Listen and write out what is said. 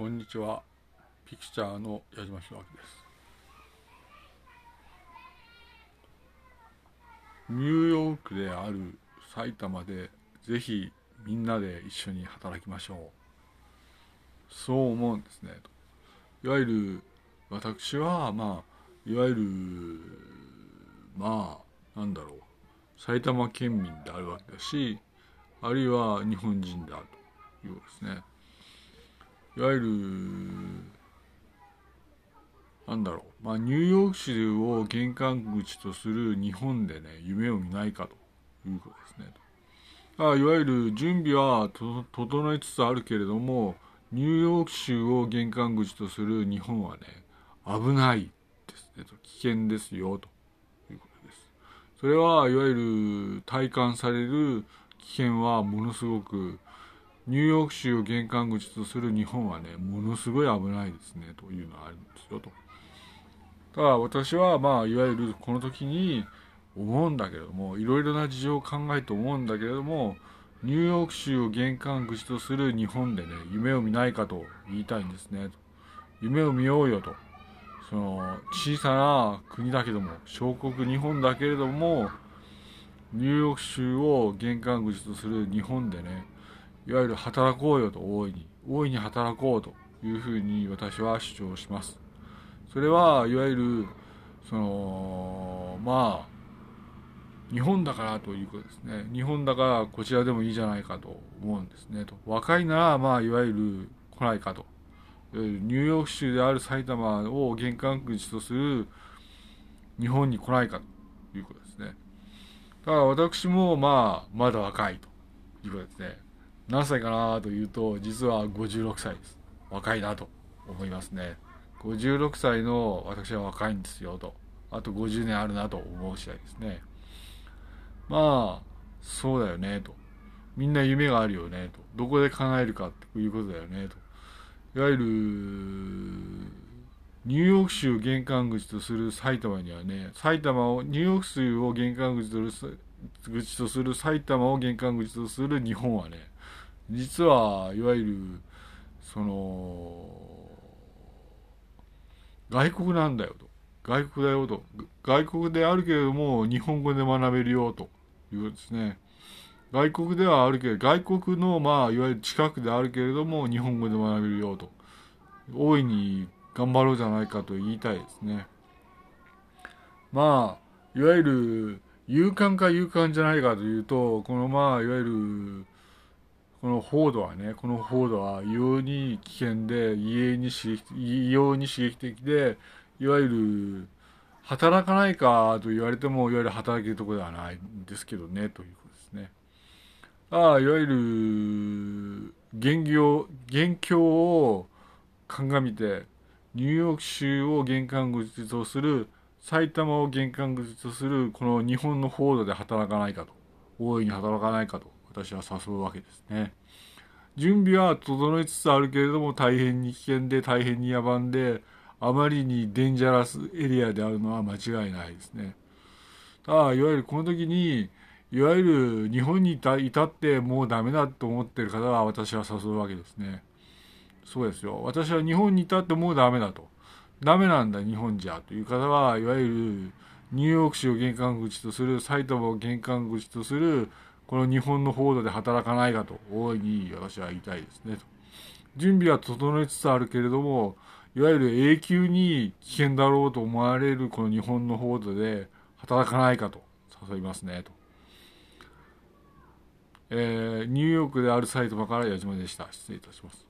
こんにちは。ピクチャーの矢島弘明です。ニューヨークである埼玉でぜひみんなで一緒に働きましょう。そう思うんですね。いわゆる私はまあいわゆるまあなんだろう埼玉県民であるわけだしあるいは日本人であるということですね。いわゆるなんだろう、まあ、ニューヨーク市を玄関口とする日本でね夢を見ないかということですね。あいわゆる準備は整いつつあるけれどもニューヨーク州を玄関口とする日本はね危ないですねと危険ですよということです。それはいわゆる体感される危険はものすごくニューヨーク州を玄関口とする日本はねものすごい危ないですねというのがあるんですよと。ただ私はまあいわゆるこの時に思うんだけれどもいろいろな事情を考えて思うんだけれどもニューヨーク州を玄関口とする日本でね夢を見ないかと言いたいんですねと夢を見ようよとその小さな国だけども小国日本だけれどもニューヨーク州を玄関口とする日本でねいわゆる働こうよと大いに大いに働こうというふうに私は主張します。それはいわゆるそのまあ日本だからということですね。日本だからこちらでもいいじゃないかと思うんですね。と若いならまあいわゆる来ないかと。ニューヨーク州である埼玉を玄関口とする日本に来ないかということですね。だから私もまあまだ若いということですね。何歳かなというと実は56歳です。若いなと思いますね。56歳の私は若いんですよと。あと50年あるなと思う次第ですね。まあそうだよねと。みんな夢があるよねと。どこで叶えるかということだよねと。いわゆるニューヨーク州玄関口とする埼玉にはね埼玉をニューヨーク州を玄関口とする口とする埼玉を玄関口とする日本はね実はいわゆるその外国なんだよと。外国だよと。外国であるけれども日本語で学べるよと。いうですね。外国ではあるけど外国のまあいわゆる近くであるけれども日本語で学べるよと。大いに頑張ろうじゃないかと言いたいですね。まあいわゆる勇敢か勇敢じゃないかというとこのまあいわゆるこの報道はねこの報道は異様に危険で異様に刺激異様に刺激的でいわゆる働かないかと言われてもいわゆる働けるところではないんですけどねということですね。ああいわゆる現業現況を鑑みてニューヨーク州を玄関口とする埼玉を玄関口とするこの日本の報道で働かないかと大いに働かないかと私は誘うわけですね。準備は整いつつあるけれども大変に危険で大変に野蛮であまりにデンジャラスエリアであるのは間違いないですね。ただいわゆるこの時にいわゆる日本にいた至ってもうダメだと思ってる方は私は誘うわけですね。そうですよ。私は日本にいたってもうダメだと。ダメなんだ日本じゃという方はいわゆるニューヨーク市を玄関口とする埼玉を玄関口とするこの日本の報道で働かないかと大いに私は言いたいですねと。準備は整いつつあるけれどもいわゆる永久に危険だろうと思われるこの日本の報道で働かないかと誘いますねと。えー、ニューヨークである埼玉から矢島でした。失礼いたします。